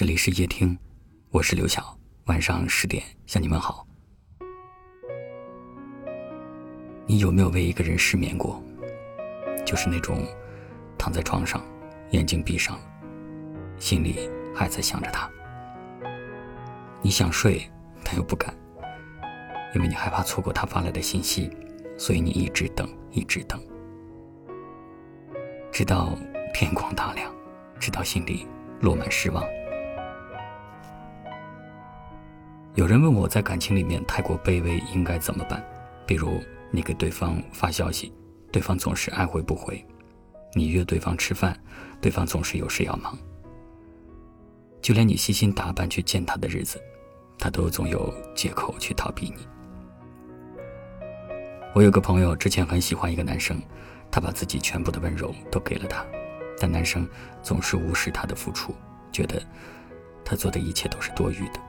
这里是夜听，我是刘晓。晚上十点向你们好。你有没有为一个人失眠过？就是那种躺在床上，眼睛闭上，心里还在想着他。你想睡，但又不敢，因为你害怕错过他发来的信息，所以你一直等，一直等，直到天光大亮，直到心里落满失望。有人问我在感情里面太过卑微应该怎么办？比如你给对方发消息，对方总是爱回不回；你约对方吃饭，对方总是有事要忙；就连你细心打扮去见他的日子，他都总有借口去逃避你。我有个朋友之前很喜欢一个男生，他把自己全部的温柔都给了他，但男生总是无视他的付出，觉得他做的一切都是多余的。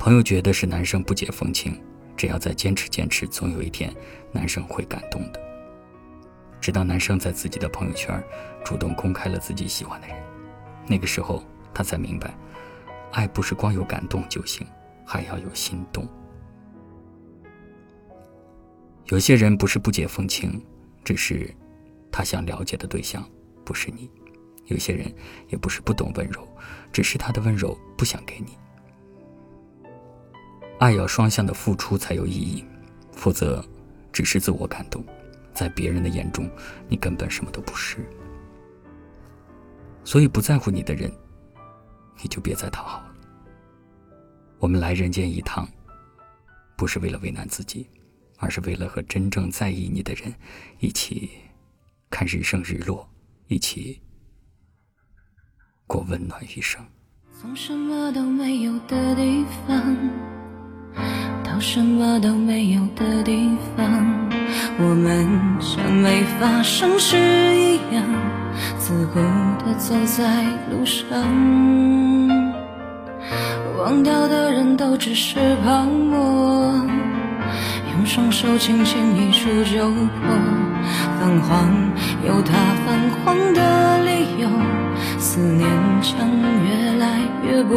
朋友觉得是男生不解风情，只要再坚持坚持，总有一天男生会感动的。直到男生在自己的朋友圈主动公开了自己喜欢的人，那个时候他才明白，爱不是光有感动就行，还要有心动。有些人不是不解风情，只是他想了解的对象不是你；有些人也不是不懂温柔，只是他的温柔不想给你。爱要双向的付出才有意义，否则只是自我感动，在别人的眼中，你根本什么都不是。所以不在乎你的人，你就别再讨好了。我们来人间一趟，不是为了为难自己，而是为了和真正在意你的人一起看日升日落，一起过温暖余生。从什么都没有的地方。什么都没有的地方，我们像没发生事一样，自顾地走在路上。忘掉的人都只是泡沫，用双手轻轻一触就破。泛黄有它泛黄的理由，思念将越来越薄。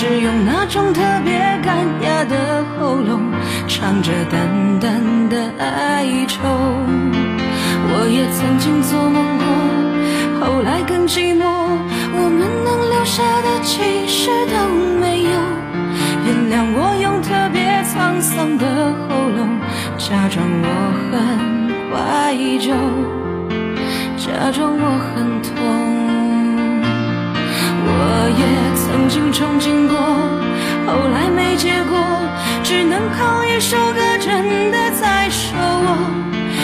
是用那种特别干哑的喉咙，唱着淡淡的哀愁。我也曾经做梦过，后来更寂寞。我们能留下的其实都没有。原谅我用特别沧桑的喉咙，假装我很怀旧，假装我很痛。我也曾经憧憬过，后来没结果，只能靠一首歌真的在说我，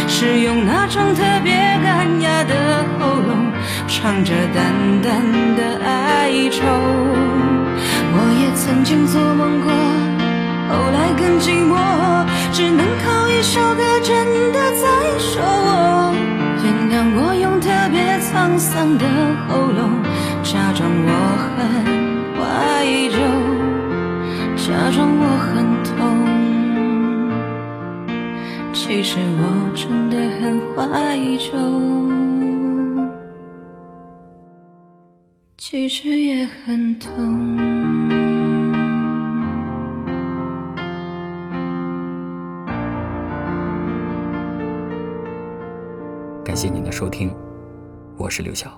是用那种特别干哑的喉咙，唱着淡淡的哀愁。我也曾经做梦过，后来更寂寞，只能靠一首歌真的在说我，原谅我用特别沧桑的喉咙。假装我很怀旧，假装我很痛，其实我真的很怀旧，其实也很痛。感谢您的收听，我是刘晓。